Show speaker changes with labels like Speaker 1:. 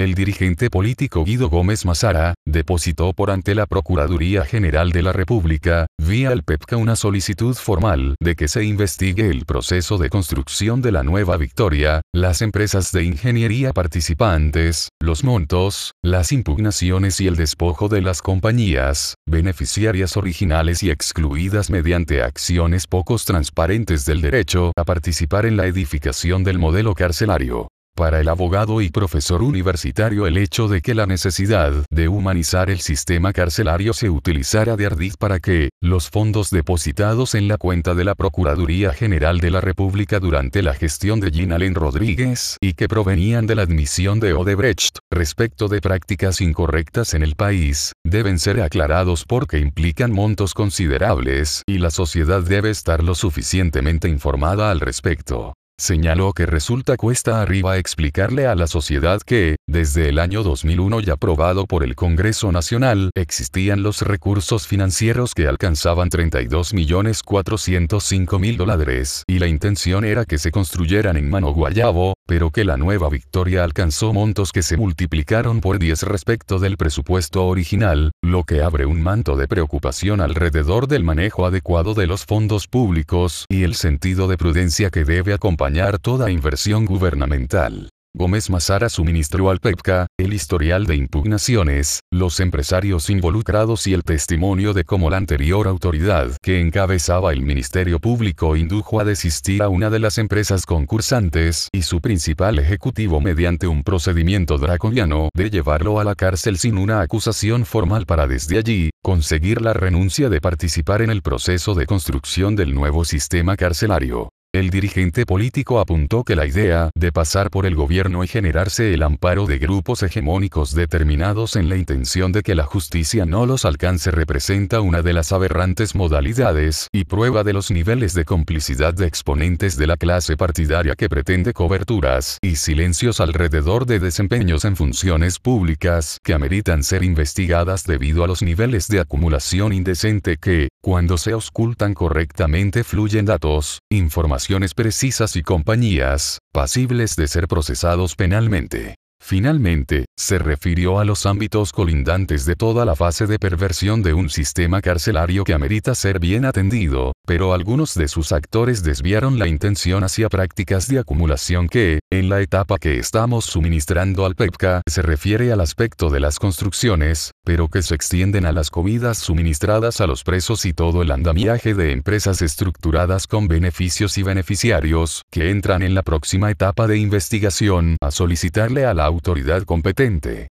Speaker 1: el dirigente político Guido Gómez Mazara, depositó por ante la Procuraduría General de la República, vía el PEPCA una solicitud formal de que se investigue el proceso de construcción de la Nueva Victoria, las empresas de ingeniería participantes, los montos, las impugnaciones y el despojo de las compañías, beneficiarias originales y excluidas mediante acciones pocos transparentes del derecho a participar en la edificación del modelo carcelario. Para el abogado y profesor universitario el hecho de que la necesidad de humanizar el sistema carcelario se utilizara de ardid para que, los fondos depositados en la cuenta de la Procuraduría General de la República durante la gestión de Ginalen Rodríguez y que provenían de la admisión de Odebrecht, respecto de prácticas incorrectas en el país, deben ser aclarados porque implican montos considerables y la sociedad debe estar lo suficientemente informada al respecto. Señaló que resulta cuesta arriba explicarle a la sociedad que, desde el año 2001 ya aprobado por el Congreso Nacional, existían los recursos financieros que alcanzaban 32.405.000 dólares, y la intención era que se construyeran en Mano Guayabo, pero que la nueva victoria alcanzó montos que se multiplicaron por 10 respecto del presupuesto original, lo que abre un manto de preocupación alrededor del manejo adecuado de los fondos públicos y el sentido de prudencia que debe acompañar toda inversión gubernamental. Gómez Mazara suministró al PEPCA, el historial de impugnaciones, los empresarios involucrados y el testimonio de cómo la anterior autoridad que encabezaba el Ministerio Público indujo a desistir a una de las empresas concursantes y su principal ejecutivo mediante un procedimiento draconiano de llevarlo a la cárcel sin una acusación formal para desde allí, conseguir la renuncia de participar en el proceso de construcción del nuevo sistema carcelario. El dirigente político apuntó que la idea de pasar por el gobierno y generarse el amparo de grupos hegemónicos determinados en la intención de que la justicia no los alcance representa una de las aberrantes modalidades y prueba de los niveles de complicidad de exponentes de la clase partidaria que pretende coberturas y silencios alrededor de desempeños en funciones públicas que ameritan ser investigadas debido a los niveles de acumulación indecente que, cuando se auscultan correctamente fluyen datos, información precisas y compañías, pasibles de ser procesados penalmente. Finalmente, se refirió a los ámbitos colindantes de toda la fase de perversión de un sistema carcelario que amerita ser bien atendido, pero algunos de sus actores desviaron la intención hacia prácticas de acumulación que, en la etapa que estamos suministrando al PEPCA, se refiere al aspecto de las construcciones, pero que se extienden a las comidas suministradas a los presos y todo el andamiaje de empresas estructuradas con beneficios y beneficiarios, que entran en la próxima etapa de investigación a solicitarle a la autoridad competente